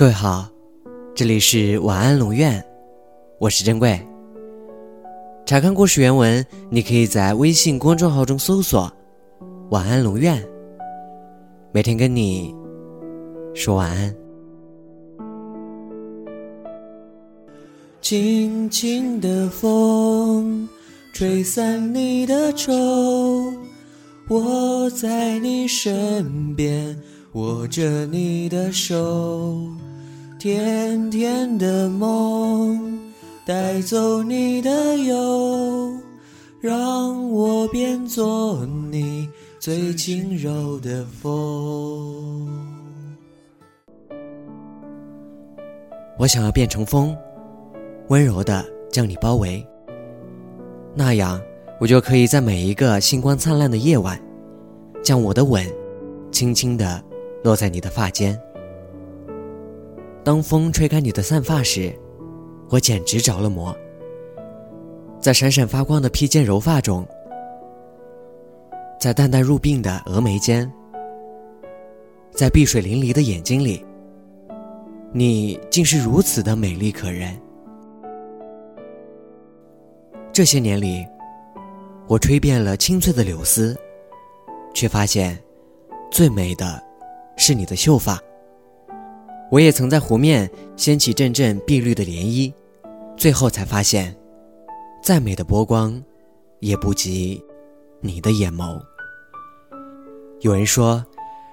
各位好，这里是晚安龙院，我是珍贵。查看故事原文，你可以在微信公众号中搜索“晚安龙院”，每天跟你说晚安。轻轻的风吹散你的愁，我在你身边握着你的手。甜甜的梦带走你的忧，让我变作你最轻柔的风。我想要变成风，温柔的将你包围，那样我就可以在每一个星光灿烂的夜晚，将我的吻轻轻的落在你的发间。当风吹开你的散发时，我简直着了魔。在闪闪发光的披肩柔发中，在淡淡入鬓的峨眉间，在碧水淋漓的眼睛里，你竟是如此的美丽可人。这些年里，我吹遍了青翠的柳丝，却发现，最美的，是你的秀发。我也曾在湖面掀起阵阵碧绿的涟漪，最后才发现，再美的波光，也不及你的眼眸。有人说，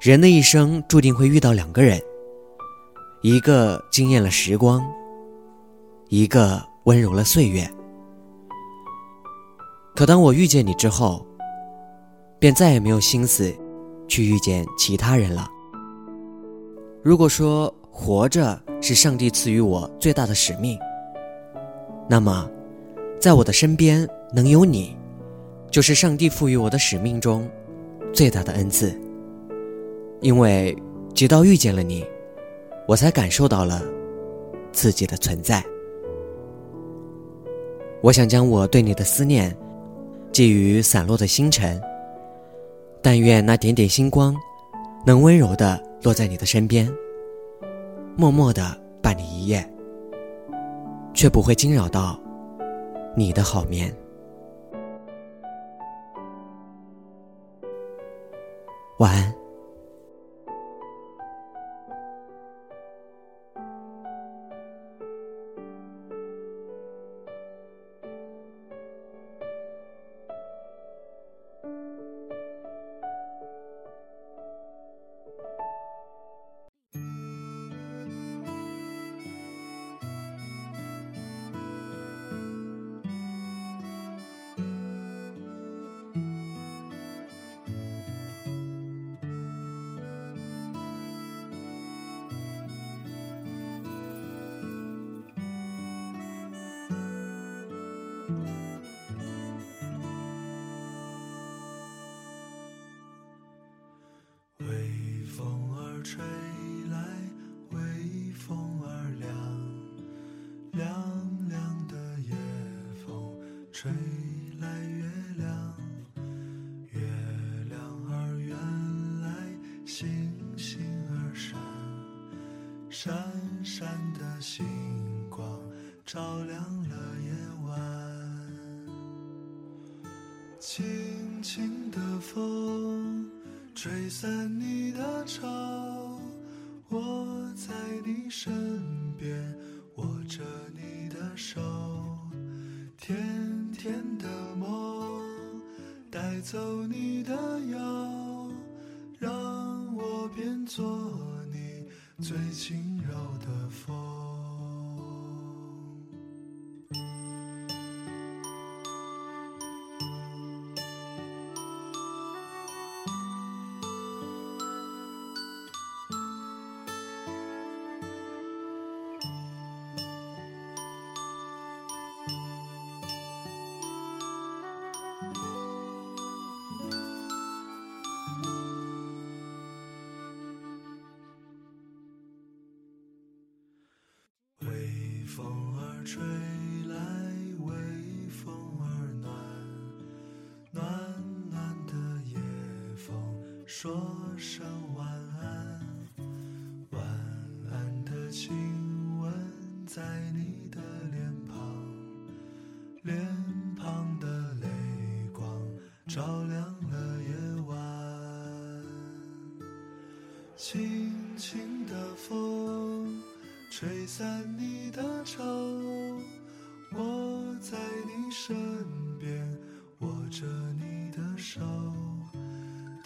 人的一生注定会遇到两个人，一个惊艳了时光，一个温柔了岁月。可当我遇见你之后，便再也没有心思去遇见其他人了。如果说，活着是上帝赐予我最大的使命。那么，在我的身边能有你，就是上帝赋予我的使命中最大的恩赐。因为直到遇见了你，我才感受到了自己的存在。我想将我对你的思念寄予散落的星辰，但愿那点点星光能温柔的落在你的身边。默默的伴你一夜，却不会惊扰到你的好眠。晚安。凉凉的夜风吹来月亮，月亮儿圆来，星星儿闪，闪闪的星光照亮了夜晚。轻轻的风吹散你的愁，我在你身边手，甜。甜的梦带走你的忧，让我变作你最轻柔的风。说声晚安，晚安的亲吻在你的脸庞，脸庞的泪光照亮了夜晚。轻轻的风吹散你的愁，我在你身边握着你的手，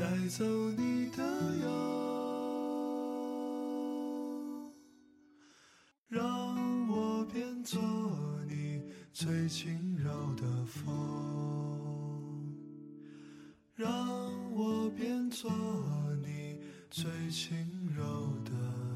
带走你的忧，让我变作你最轻柔的风。让我变作你最轻柔的。